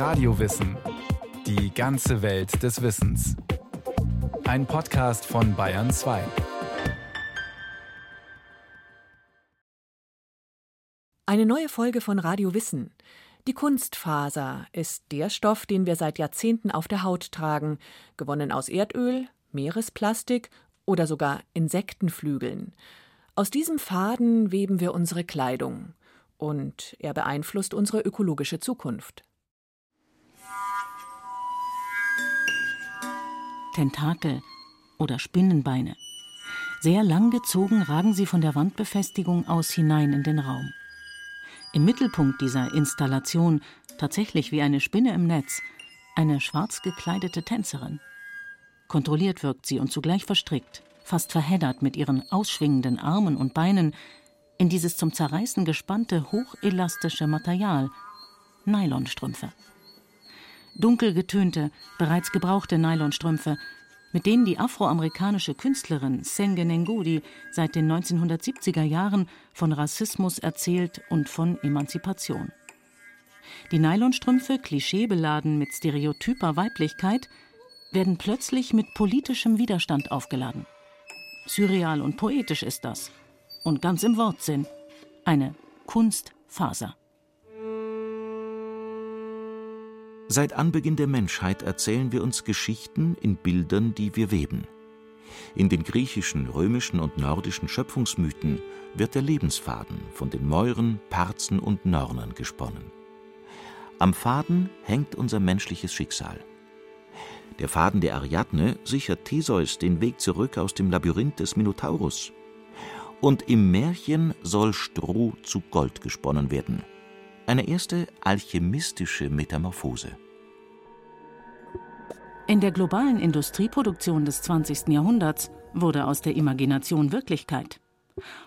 Radiowissen. Die ganze Welt des Wissens. Ein Podcast von Bayern 2. Eine neue Folge von Radio Wissen. Die Kunstfaser ist der Stoff, den wir seit Jahrzehnten auf der Haut tragen, gewonnen aus Erdöl, Meeresplastik oder sogar Insektenflügeln. Aus diesem Faden weben wir unsere Kleidung und er beeinflusst unsere ökologische Zukunft. Tentakel oder Spinnenbeine. Sehr lang gezogen ragen sie von der Wandbefestigung aus hinein in den Raum. Im Mittelpunkt dieser Installation, tatsächlich wie eine Spinne im Netz, eine schwarz gekleidete Tänzerin. Kontrolliert wirkt sie und zugleich verstrickt, fast verheddert mit ihren ausschwingenden Armen und Beinen in dieses zum Zerreißen gespannte, hochelastische Material, Nylonstrümpfe. Dunkel getönte, bereits gebrauchte Nylonstrümpfe, mit denen die afroamerikanische Künstlerin Senge Ngudi seit den 1970er Jahren von Rassismus erzählt und von Emanzipation. Die Nylonstrümpfe, klischeebeladen mit stereotyper Weiblichkeit, werden plötzlich mit politischem Widerstand aufgeladen. Surreal und poetisch ist das. Und ganz im Wortsinn. Eine Kunstfaser. Seit Anbeginn der Menschheit erzählen wir uns Geschichten in Bildern, die wir weben. In den griechischen, römischen und nordischen Schöpfungsmythen wird der Lebensfaden von den Mäuren, Parzen und Nörnern gesponnen. Am Faden hängt unser menschliches Schicksal. Der Faden der Ariadne sichert Theseus den Weg zurück aus dem Labyrinth des Minotaurus. Und im Märchen soll Stroh zu Gold gesponnen werden – eine erste alchemistische Metamorphose. In der globalen Industrieproduktion des 20. Jahrhunderts wurde aus der Imagination Wirklichkeit.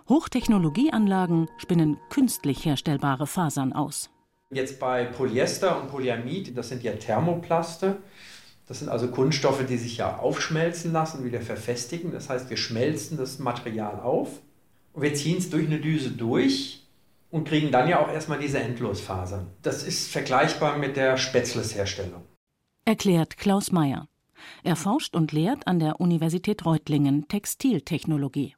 Hochtechnologieanlagen spinnen künstlich herstellbare Fasern aus. Jetzt bei Polyester und Polyamid, das sind ja Thermoplaste. Das sind also Kunststoffe, die sich ja aufschmelzen lassen, wieder verfestigen. Das heißt, wir schmelzen das Material auf und wir ziehen es durch eine Düse durch und kriegen dann ja auch erstmal diese Endlosfasern. Das ist vergleichbar mit der Spätzles-Herstellung. Erklärt Klaus Mayer. Er forscht und lehrt an der Universität Reutlingen Textiltechnologie.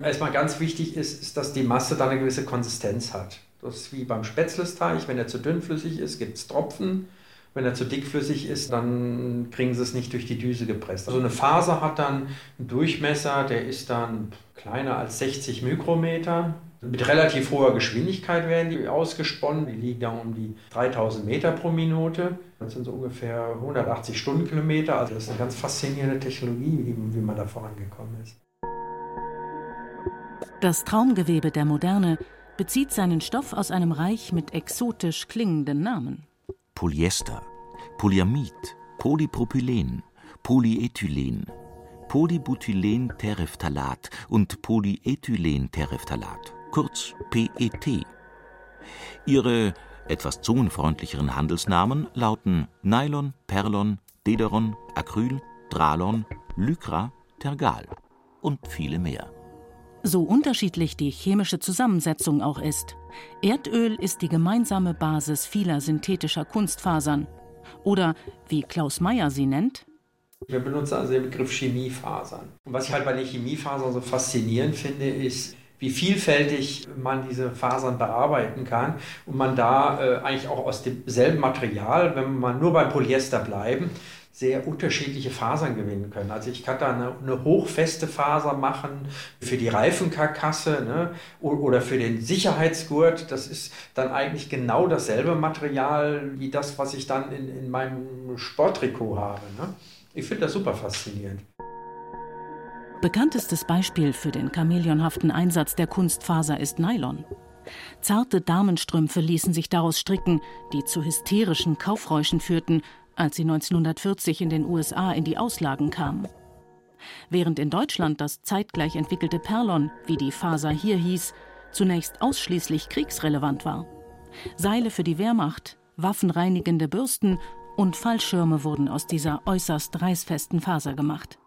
Erstmal ganz wichtig ist, ist, dass die Masse dann eine gewisse Konsistenz hat. Das ist wie beim Spätzlesteig. Wenn er zu dünnflüssig ist, gibt es Tropfen. Wenn er zu dickflüssig ist, dann kriegen sie es nicht durch die Düse gepresst. Also eine Faser hat dann einen Durchmesser, der ist dann kleiner als 60 Mikrometer. Mit relativ hoher Geschwindigkeit werden die ausgesponnen. Die liegen dann um die 3000 Meter pro Minute. Das sind so ungefähr 180 Stundenkilometer. Also das ist eine ganz faszinierende Technologie, wie, wie man da vorangekommen ist. Das Traumgewebe der Moderne bezieht seinen Stoff aus einem Reich mit exotisch klingenden Namen. Polyester, Polyamid, Polypropylen, Polyethylen, Polybutylen-Terephthalat und Polyethylen-Terephthalat kurz PET. Ihre etwas zungenfreundlicheren Handelsnamen lauten Nylon, Perlon, Dederon, Acryl, Dralon, Lycra, Tergal und viele mehr. So unterschiedlich die chemische Zusammensetzung auch ist, Erdöl ist die gemeinsame Basis vieler synthetischer Kunstfasern. Oder, wie Klaus Meyer sie nennt, wir benutzen also den Begriff Chemiefasern. Und was ich halt bei den Chemiefasern so faszinierend finde, ist, wie vielfältig man diese Fasern bearbeiten kann und man da äh, eigentlich auch aus demselben Material, wenn man nur beim Polyester bleiben, sehr unterschiedliche Fasern gewinnen können. Also ich kann da eine, eine hochfeste Faser machen für die Reifenkarkasse ne, oder für den Sicherheitsgurt. Das ist dann eigentlich genau dasselbe Material wie das, was ich dann in, in meinem Sporttrikot habe. Ne. Ich finde das super faszinierend. Bekanntestes Beispiel für den chamäleonhaften Einsatz der Kunstfaser ist Nylon. Zarte Damenstrümpfe ließen sich daraus stricken, die zu hysterischen Kaufräuschen führten, als sie 1940 in den USA in die Auslagen kamen. Während in Deutschland das zeitgleich entwickelte Perlon, wie die Faser hier hieß, zunächst ausschließlich kriegsrelevant war. Seile für die Wehrmacht, waffenreinigende Bürsten und Fallschirme wurden aus dieser äußerst reißfesten Faser gemacht.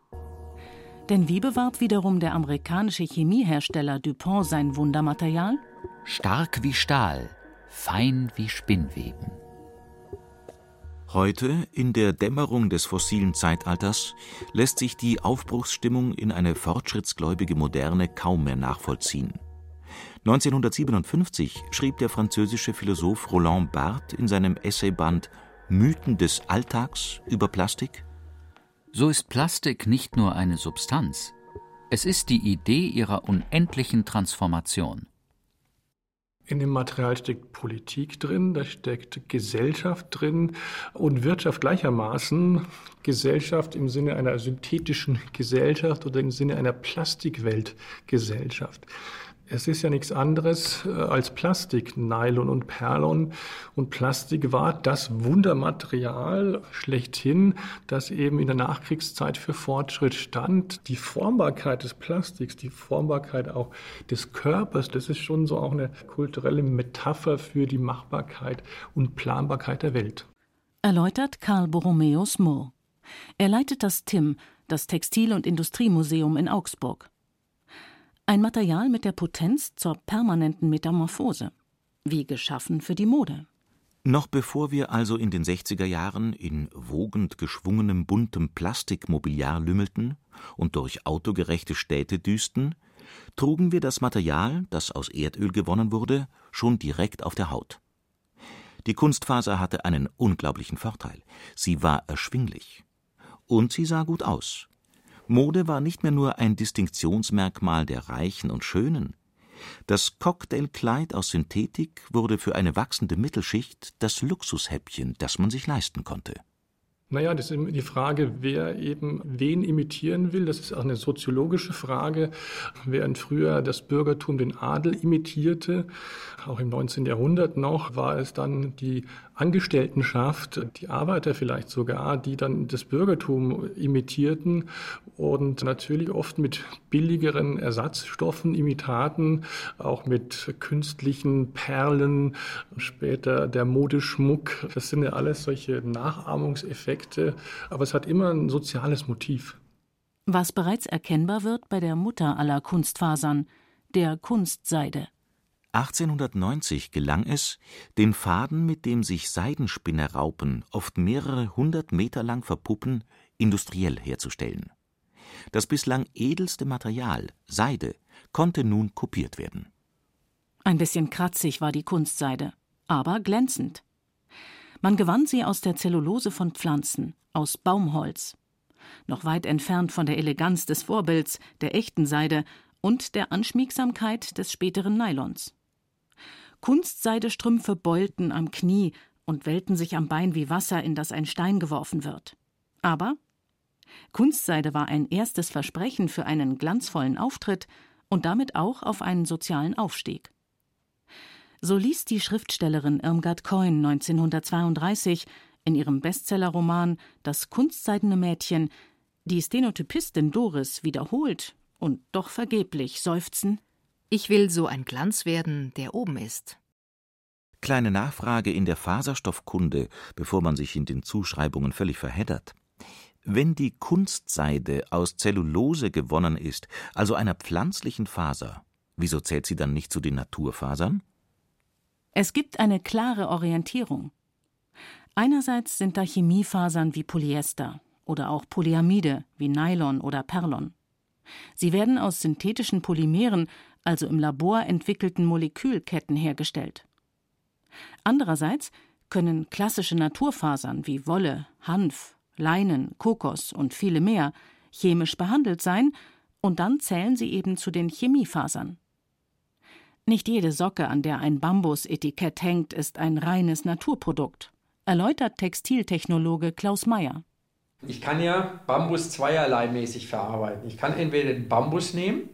Denn wie bewahrt wiederum der amerikanische Chemiehersteller DuPont sein Wundermaterial? Stark wie Stahl, fein wie Spinnweben. Heute, in der Dämmerung des fossilen Zeitalters, lässt sich die Aufbruchsstimmung in eine fortschrittsgläubige Moderne kaum mehr nachvollziehen. 1957 schrieb der französische Philosoph Roland Barthes in seinem Essayband Mythen des Alltags über Plastik So ist Plastik nicht nur eine Substanz, es ist die Idee ihrer unendlichen Transformation. In dem Material steckt Politik drin, da steckt Gesellschaft drin und Wirtschaft gleichermaßen. Gesellschaft im Sinne einer synthetischen Gesellschaft oder im Sinne einer Plastikweltgesellschaft. Es ist ja nichts anderes äh, als Plastik, Nylon und Perlon. Und Plastik war das Wundermaterial schlechthin, das eben in der Nachkriegszeit für Fortschritt stand. Die Formbarkeit des Plastiks, die Formbarkeit auch des Körpers, das ist schon so auch eine kulturelle Metapher für die Machbarkeit und Planbarkeit der Welt. Erläutert Karl Borromäus Mohr. Er leitet das TIM, das Textil- und Industriemuseum in Augsburg. Ein Material mit der Potenz zur permanenten Metamorphose, wie geschaffen für die Mode. Noch bevor wir also in den 60er Jahren in wogend geschwungenem buntem Plastikmobiliar lümmelten und durch autogerechte Städte düsten, trugen wir das Material, das aus Erdöl gewonnen wurde, schon direkt auf der Haut. Die Kunstfaser hatte einen unglaublichen Vorteil. Sie war erschwinglich. Und sie sah gut aus. Mode war nicht mehr nur ein Distinktionsmerkmal der Reichen und Schönen. Das Cocktailkleid aus Synthetik wurde für eine wachsende Mittelschicht das Luxushäppchen, das man sich leisten konnte naja, das ist die Frage, wer eben wen imitieren will. Das ist auch eine soziologische Frage. Während früher das Bürgertum den Adel imitierte, auch im 19. Jahrhundert noch, war es dann die Angestelltenschaft, die Arbeiter vielleicht sogar, die dann das Bürgertum imitierten und natürlich oft mit billigeren Ersatzstoffen, Imitaten, auch mit künstlichen Perlen, später der Modeschmuck. Das sind ja alles solche Nachahmungseffekte aber es hat immer ein soziales Motiv. Was bereits erkennbar wird bei der Mutter aller Kunstfasern, der Kunstseide. 1890 gelang es, den Faden, mit dem sich Seidenspinnerraupen oft mehrere hundert Meter lang verpuppen, industriell herzustellen. Das bislang edelste Material, Seide, konnte nun kopiert werden. Ein bisschen kratzig war die Kunstseide, aber glänzend. Man gewann sie aus der Zellulose von Pflanzen, aus Baumholz. Noch weit entfernt von der Eleganz des Vorbilds, der echten Seide und der Anschmiegsamkeit des späteren Nylons. Kunstseidestrümpfe beulten am Knie und wellten sich am Bein wie Wasser, in das ein Stein geworfen wird. Aber Kunstseide war ein erstes Versprechen für einen glanzvollen Auftritt und damit auch auf einen sozialen Aufstieg. So ließ die Schriftstellerin Irmgard Coyne 1932 in ihrem Bestsellerroman Das kunstseidene Mädchen die Stenotypistin Doris wiederholt und doch vergeblich seufzen: Ich will so ein Glanz werden, der oben ist. Kleine Nachfrage in der Faserstoffkunde, bevor man sich in den Zuschreibungen völlig verheddert. Wenn die Kunstseide aus Zellulose gewonnen ist, also einer pflanzlichen Faser, wieso zählt sie dann nicht zu den Naturfasern? Es gibt eine klare Orientierung. Einerseits sind da Chemiefasern wie Polyester oder auch Polyamide wie Nylon oder Perlon. Sie werden aus synthetischen Polymeren, also im Labor entwickelten Molekülketten hergestellt. Andererseits können klassische Naturfasern wie Wolle, Hanf, Leinen, Kokos und viele mehr chemisch behandelt sein, und dann zählen sie eben zu den Chemiefasern. Nicht jede Socke, an der ein Bambus-Etikett hängt, ist ein reines Naturprodukt, erläutert Textiltechnologe Klaus Meyer. Ich kann ja Bambus zweierlei mäßig verarbeiten. Ich kann entweder den Bambus nehmen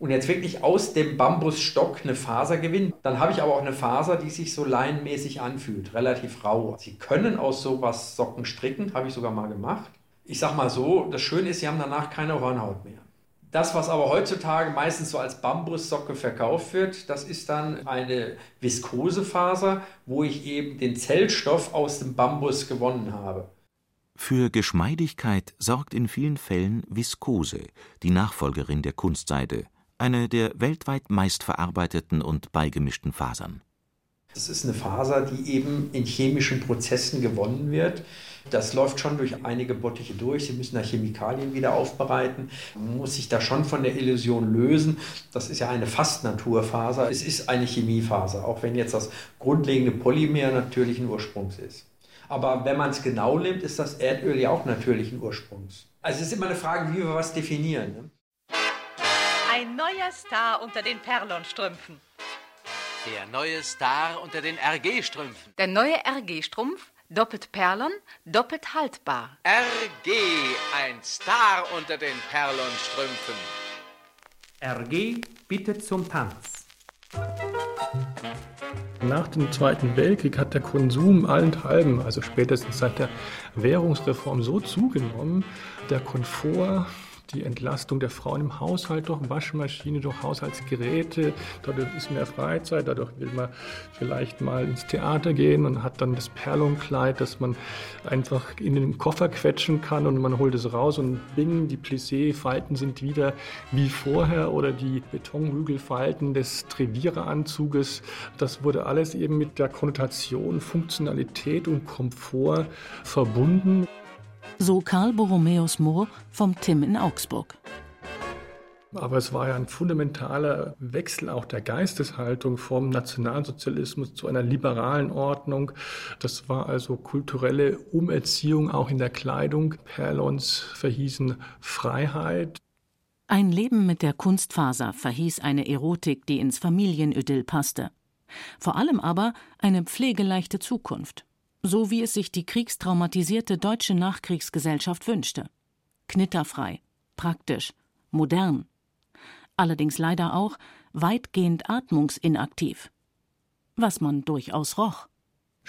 und jetzt wirklich aus dem Bambusstock eine Faser gewinnen. Dann habe ich aber auch eine Faser, die sich so leinenmäßig anfühlt, relativ rau. Sie können aus sowas Socken stricken, habe ich sogar mal gemacht. Ich sage mal so, das Schöne ist, sie haben danach keine Hornhaut mehr. Das, was aber heutzutage meistens so als Bambussocke verkauft wird, das ist dann eine Viskosefaser, wo ich eben den Zellstoff aus dem Bambus gewonnen habe. Für Geschmeidigkeit sorgt in vielen Fällen Viskose, die Nachfolgerin der Kunstseide, eine der weltweit meistverarbeiteten und beigemischten Fasern. Das ist eine Faser, die eben in chemischen Prozessen gewonnen wird. Das läuft schon durch einige Bottiche durch. Sie müssen da Chemikalien wieder aufbereiten. Man muss sich da schon von der Illusion lösen. Das ist ja eine fast Naturfaser. Es ist eine Chemiefaser, auch wenn jetzt das grundlegende Polymer natürlichen Ursprungs ist. Aber wenn man es genau nimmt, ist das Erdöl ja auch natürlichen Ursprungs. Also es ist immer eine Frage, wie wir was definieren. Ne? Ein neuer Star unter den Perlonstrümpfen. Der neue Star unter den RG-Strümpfen. Der neue RG-Strumpf, doppelt Perlon, doppelt haltbar. RG, ein Star unter den Perlonstrümpfen. RG, bitte zum Tanz. Nach dem Zweiten Weltkrieg hat der Konsum allenthalben, also spätestens seit der Währungsreform, so zugenommen, der Komfort die Entlastung der Frauen im Haushalt durch Waschmaschine, durch Haushaltsgeräte. Dadurch ist mehr Freizeit, dadurch will man vielleicht mal ins Theater gehen und hat dann das Perlonkleid, das man einfach in den Koffer quetschen kann und man holt es raus und bing, die Plissé-Falten sind wieder wie vorher oder die Betonhügelfalten des Treviereranzuges. Das wurde alles eben mit der Konnotation Funktionalität und Komfort verbunden. So Karl Borromäus Mohr vom Tim in Augsburg. Aber es war ja ein fundamentaler Wechsel auch der Geisteshaltung vom Nationalsozialismus zu einer liberalen Ordnung. Das war also kulturelle Umerziehung auch in der Kleidung. Perlons verhießen Freiheit. Ein Leben mit der Kunstfaser verhieß eine Erotik, die ins Familienidyll passte. Vor allem aber eine pflegeleichte Zukunft so wie es sich die kriegstraumatisierte deutsche Nachkriegsgesellschaft wünschte. Knitterfrei, praktisch, modern. Allerdings leider auch weitgehend atmungsinaktiv. Was man durchaus roch.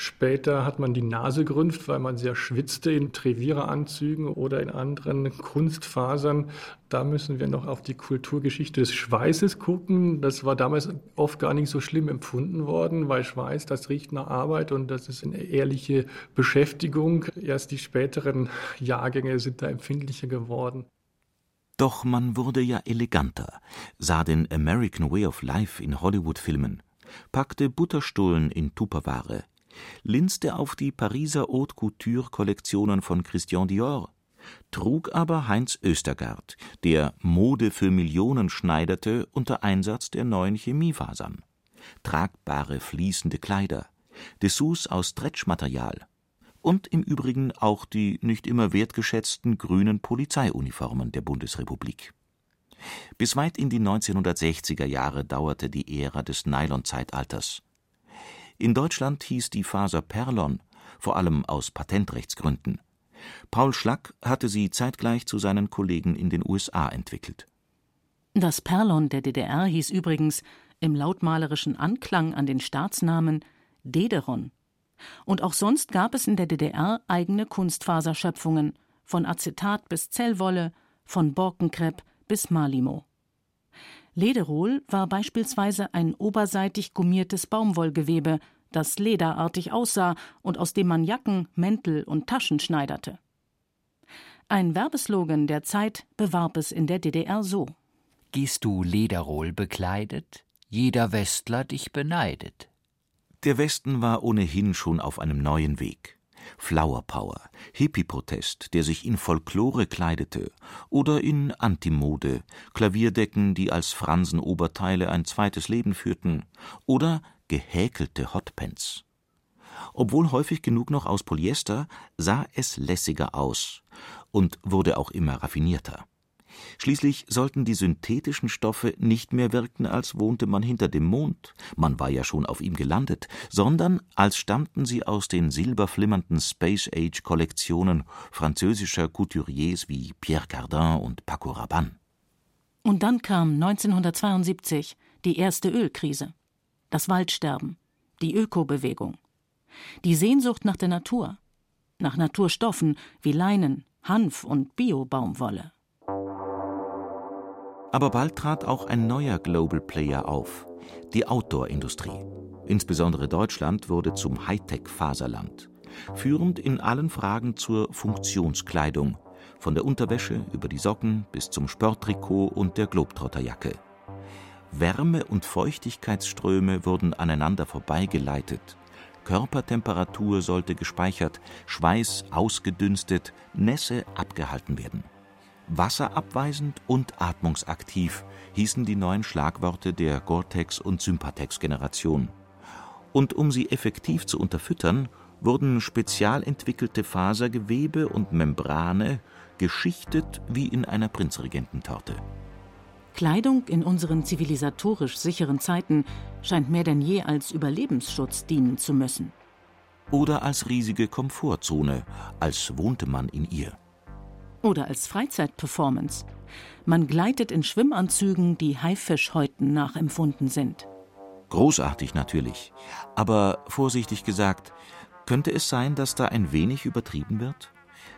Später hat man die Nase gerümpft, weil man sehr schwitzte in Treviereranzügen oder in anderen Kunstfasern. Da müssen wir noch auf die Kulturgeschichte des Schweißes gucken. Das war damals oft gar nicht so schlimm empfunden worden, weil Schweiß, das riecht nach Arbeit und das ist eine ehrliche Beschäftigung. Erst die späteren Jahrgänge sind da empfindlicher geworden. Doch man wurde ja eleganter, sah den American Way of Life in Hollywood-Filmen, packte Butterstullen in Tupperware, linste auf die Pariser Haute Couture-Kollektionen von Christian Dior, trug aber Heinz Östergaard, der Mode für Millionen schneiderte unter Einsatz der neuen Chemiefasern. Tragbare fließende Kleider, Dessous aus Stretchmaterial und im Übrigen auch die nicht immer wertgeschätzten grünen Polizeiuniformen der Bundesrepublik. Bis weit in die 1960er Jahre dauerte die Ära des Nylon-Zeitalters. In Deutschland hieß die Faser Perlon, vor allem aus Patentrechtsgründen. Paul Schlack hatte sie zeitgleich zu seinen Kollegen in den USA entwickelt. Das Perlon der DDR hieß übrigens im lautmalerischen Anklang an den Staatsnamen Dederon. Und auch sonst gab es in der DDR eigene Kunstfaserschöpfungen, von Acetat bis Zellwolle, von Borkenkrepp bis Malimo. Lederol war beispielsweise ein oberseitig gummiertes Baumwollgewebe, das lederartig aussah und aus dem man Jacken, Mäntel und Taschen schneiderte. Ein Werbeslogan der Zeit bewarb es in der DDR so: Gehst du Lederol bekleidet, jeder Westler dich beneidet. Der Westen war ohnehin schon auf einem neuen Weg. Flower Power, Hippie-Protest, der sich in Folklore kleidete, oder in Antimode, Klavierdecken, die als Fransenoberteile ein zweites Leben führten, oder gehäkelte Hotpants. Obwohl häufig genug noch aus Polyester, sah es lässiger aus und wurde auch immer raffinierter. Schließlich sollten die synthetischen Stoffe nicht mehr wirken, als wohnte man hinter dem Mond, man war ja schon auf ihm gelandet, sondern als stammten sie aus den silberflimmernden Space-Age-Kollektionen französischer Couturiers wie Pierre Cardin und Paco Rabanne. Und dann kam 1972 die erste Ölkrise, das Waldsterben, die Ökobewegung, die Sehnsucht nach der Natur, nach Naturstoffen wie Leinen, Hanf und Biobaumwolle. Aber bald trat auch ein neuer Global Player auf, die Outdoor-Industrie. Insbesondere Deutschland wurde zum Hightech-Faserland, führend in allen Fragen zur Funktionskleidung, von der Unterwäsche über die Socken bis zum Sporttrikot und der Globetrotterjacke. Wärme- und Feuchtigkeitsströme wurden aneinander vorbeigeleitet, Körpertemperatur sollte gespeichert, Schweiß ausgedünstet, Nässe abgehalten werden. Wasserabweisend und atmungsaktiv hießen die neuen Schlagworte der Gore-Tex- und Sympatex-Generation. Und um sie effektiv zu unterfüttern, wurden spezial entwickelte Fasergewebe und Membrane geschichtet wie in einer Prinzregententorte. Kleidung in unseren zivilisatorisch sicheren Zeiten scheint mehr denn je als Überlebensschutz dienen zu müssen. Oder als riesige Komfortzone, als wohnte man in ihr. Oder als Freizeitperformance. Man gleitet in Schwimmanzügen, die Haifischhäuten nachempfunden sind. Großartig natürlich. Aber vorsichtig gesagt, könnte es sein, dass da ein wenig übertrieben wird?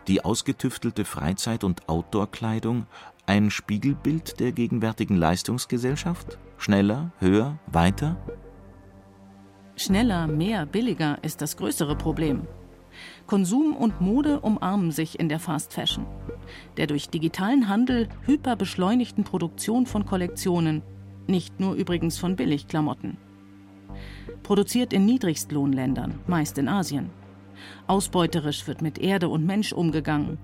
Die ausgetüftelte Freizeit- und Outdoor-Kleidung ein Spiegelbild der gegenwärtigen Leistungsgesellschaft? Schneller, höher, weiter? Schneller, mehr, billiger ist das größere Problem. Konsum und Mode umarmen sich in der Fast Fashion. Der durch digitalen Handel hyperbeschleunigten Produktion von Kollektionen, nicht nur übrigens von Billigklamotten. Produziert in Niedrigstlohnländern, meist in Asien. Ausbeuterisch wird mit Erde und Mensch umgegangen.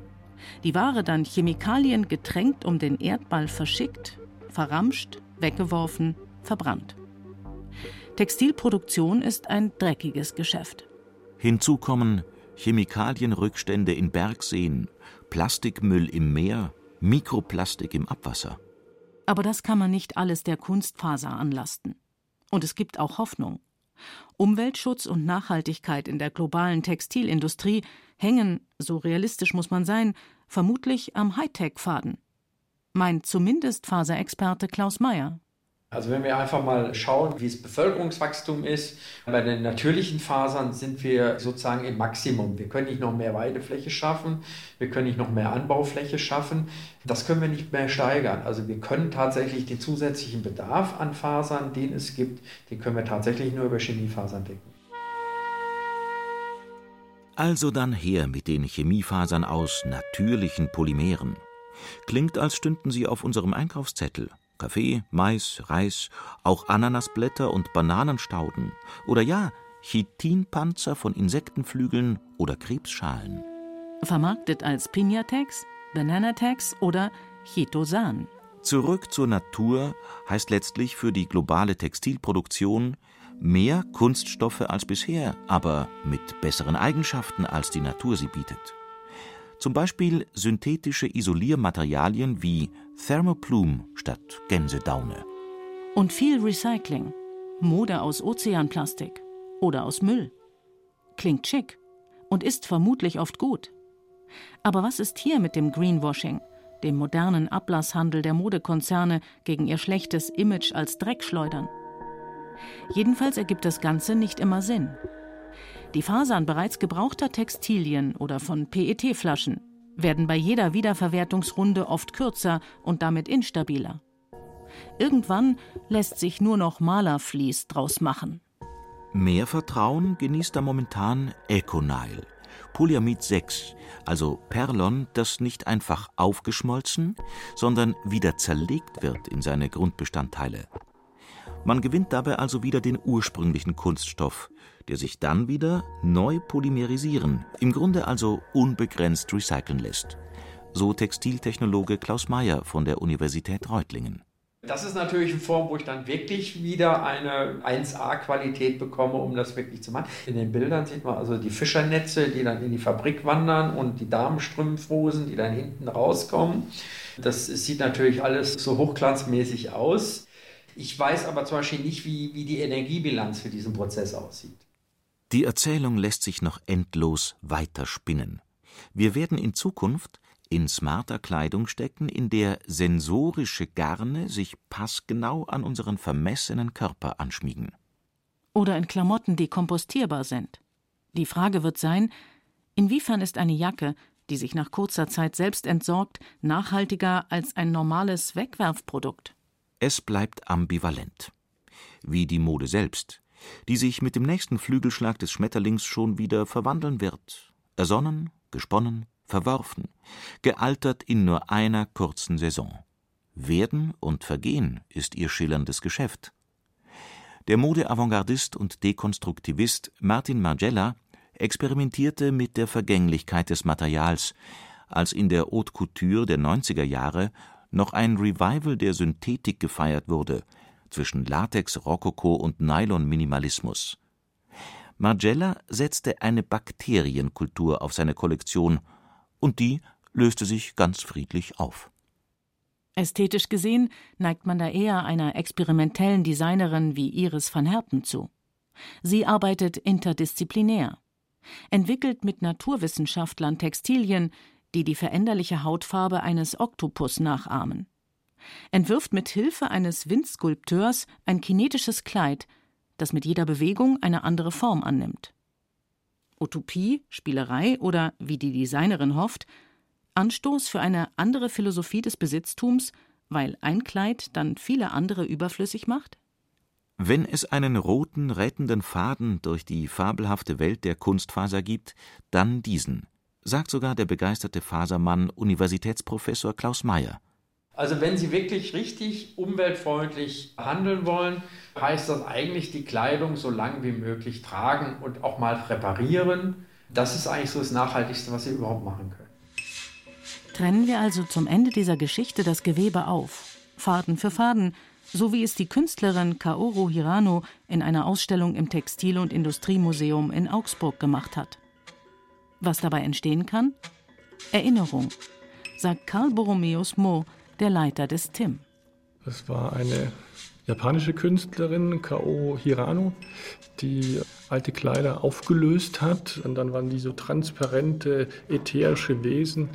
Die Ware dann Chemikalien getränkt um den Erdball verschickt, verramscht, weggeworfen, verbrannt. Textilproduktion ist ein dreckiges Geschäft. Hinzu kommen Chemikalienrückstände in Bergseen, Plastikmüll im Meer, Mikroplastik im Abwasser. Aber das kann man nicht alles der Kunstfaser anlasten. Und es gibt auch Hoffnung. Umweltschutz und Nachhaltigkeit in der globalen Textilindustrie hängen, so realistisch muss man sein, vermutlich am Hightech-Faden. Meint zumindest Faserexperte Klaus Mayer. Also wenn wir einfach mal schauen, wie das Bevölkerungswachstum ist, bei den natürlichen Fasern sind wir sozusagen im Maximum. Wir können nicht noch mehr Weidefläche schaffen, wir können nicht noch mehr Anbaufläche schaffen. Das können wir nicht mehr steigern. Also wir können tatsächlich den zusätzlichen Bedarf an Fasern, den es gibt, den können wir tatsächlich nur über Chemiefasern decken. Also dann her mit den Chemiefasern aus natürlichen Polymeren. Klingt, als stünden sie auf unserem Einkaufszettel. Kaffee, Mais, Reis, auch Ananasblätter und Bananenstauden oder ja, Chitinpanzer von Insektenflügeln oder Krebsschalen. Vermarktet als Pinatex, Bananatex oder Chitosan. Zurück zur Natur heißt letztlich für die globale Textilproduktion mehr Kunststoffe als bisher, aber mit besseren Eigenschaften, als die Natur sie bietet. Zum Beispiel synthetische Isoliermaterialien wie Thermoplume statt Gänsedaune. Und viel Recycling. Mode aus Ozeanplastik oder aus Müll. Klingt schick und ist vermutlich oft gut. Aber was ist hier mit dem Greenwashing, dem modernen Ablasshandel der Modekonzerne gegen ihr schlechtes Image als Dreckschleudern? Jedenfalls ergibt das Ganze nicht immer Sinn. Die Fasern bereits gebrauchter Textilien oder von PET-Flaschen werden bei jeder Wiederverwertungsrunde oft kürzer und damit instabiler. Irgendwann lässt sich nur noch Malerflies draus machen. Mehr Vertrauen genießt da momentan Econile, Polyamid 6, also Perlon, das nicht einfach aufgeschmolzen, sondern wieder zerlegt wird in seine Grundbestandteile. Man gewinnt dabei also wieder den ursprünglichen Kunststoff, der sich dann wieder neu polymerisieren, im Grunde also unbegrenzt recyceln lässt. So Textiltechnologe Klaus Mayer von der Universität Reutlingen. Das ist natürlich eine Form, wo ich dann wirklich wieder eine 1A-Qualität bekomme, um das wirklich zu machen. In den Bildern sieht man also die Fischernetze, die dann in die Fabrik wandern und die Damenstrümpfhosen, die dann hinten rauskommen. Das sieht natürlich alles so hochglanzmäßig aus. Ich weiß aber zum Beispiel nicht, wie, wie die Energiebilanz für diesen Prozess aussieht. Die Erzählung lässt sich noch endlos weiterspinnen. Wir werden in Zukunft in smarter Kleidung stecken, in der sensorische Garne sich passgenau an unseren vermessenen Körper anschmiegen. Oder in Klamotten, die kompostierbar sind. Die Frage wird sein, inwiefern ist eine Jacke, die sich nach kurzer Zeit selbst entsorgt, nachhaltiger als ein normales Wegwerfprodukt? Es bleibt ambivalent. Wie die Mode selbst, die sich mit dem nächsten Flügelschlag des Schmetterlings schon wieder verwandeln wird. Ersonnen, gesponnen, verworfen, gealtert in nur einer kurzen Saison. Werden und Vergehen ist ihr schillerndes Geschäft. Der Mode-Avantgardist und Dekonstruktivist Martin Margiela experimentierte mit der Vergänglichkeit des Materials, als in der Haute Couture der 90er Jahre noch ein Revival der Synthetik gefeiert wurde, zwischen Latex, Rokoko und Nylon-Minimalismus. Margiela setzte eine Bakterienkultur auf seine Kollektion, und die löste sich ganz friedlich auf. Ästhetisch gesehen neigt man da eher einer experimentellen Designerin wie Iris van Herpen zu. Sie arbeitet interdisziplinär, entwickelt mit Naturwissenschaftlern Textilien, die die veränderliche Hautfarbe eines Oktopus nachahmen, entwirft mit Hilfe eines Windskulpteurs ein kinetisches Kleid, das mit jeder Bewegung eine andere Form annimmt. Utopie, Spielerei oder, wie die Designerin hofft, Anstoß für eine andere Philosophie des Besitztums, weil ein Kleid dann viele andere überflüssig macht? Wenn es einen roten, rettenden Faden durch die fabelhafte Welt der Kunstfaser gibt, dann diesen, sagt sogar der begeisterte Fasermann Universitätsprofessor Klaus Mayer. Also wenn Sie wirklich richtig umweltfreundlich handeln wollen, heißt das eigentlich die Kleidung so lange wie möglich tragen und auch mal reparieren. Das ist eigentlich so das Nachhaltigste, was Sie überhaupt machen können. Trennen wir also zum Ende dieser Geschichte das Gewebe auf, Faden für Faden, so wie es die Künstlerin Kaoru Hirano in einer Ausstellung im Textil- und Industriemuseum in Augsburg gemacht hat. Was dabei entstehen kann? Erinnerung, sagt Karl Borromeus Mo, der Leiter des TIM. Das war eine japanische Künstlerin, Kao Hirano, die alte Kleider aufgelöst hat. Und dann waren die so transparente, ätherische Wesen.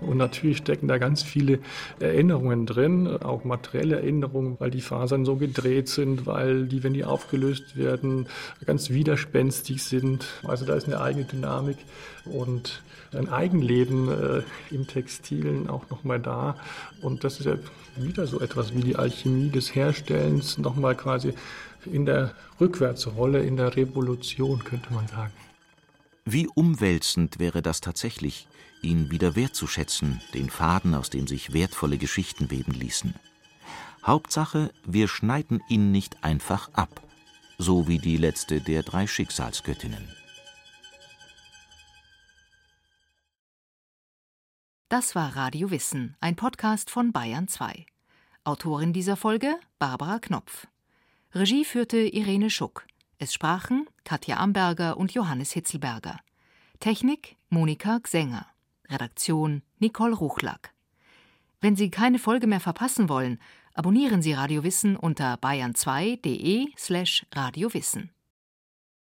Und natürlich stecken da ganz viele Erinnerungen drin, auch materielle Erinnerungen, weil die Fasern so gedreht sind, weil die, wenn die aufgelöst werden, ganz widerspenstig sind. Also da ist eine eigene Dynamik und ein Eigenleben äh, im Textilen auch nochmal da. Und das ist ja wieder so etwas wie die Alchemie des Herstellens, nochmal quasi in der Rückwärtsrolle, in der Revolution, könnte man sagen. Wie umwälzend wäre das tatsächlich, ihn wieder wertzuschätzen, den Faden, aus dem sich wertvolle Geschichten weben ließen. Hauptsache, wir schneiden ihn nicht einfach ab, so wie die letzte der drei Schicksalsgöttinnen. Das war Radio Wissen, ein Podcast von Bayern 2. Autorin dieser Folge Barbara Knopf. Regie führte Irene Schuck. Es sprachen Katja Amberger und Johannes Hitzelberger. Technik Monika Gsänger. Redaktion Nicole Ruchlack. Wenn Sie keine Folge mehr verpassen wollen, abonnieren Sie Radio Wissen unter bayern2.de slash radiowissen.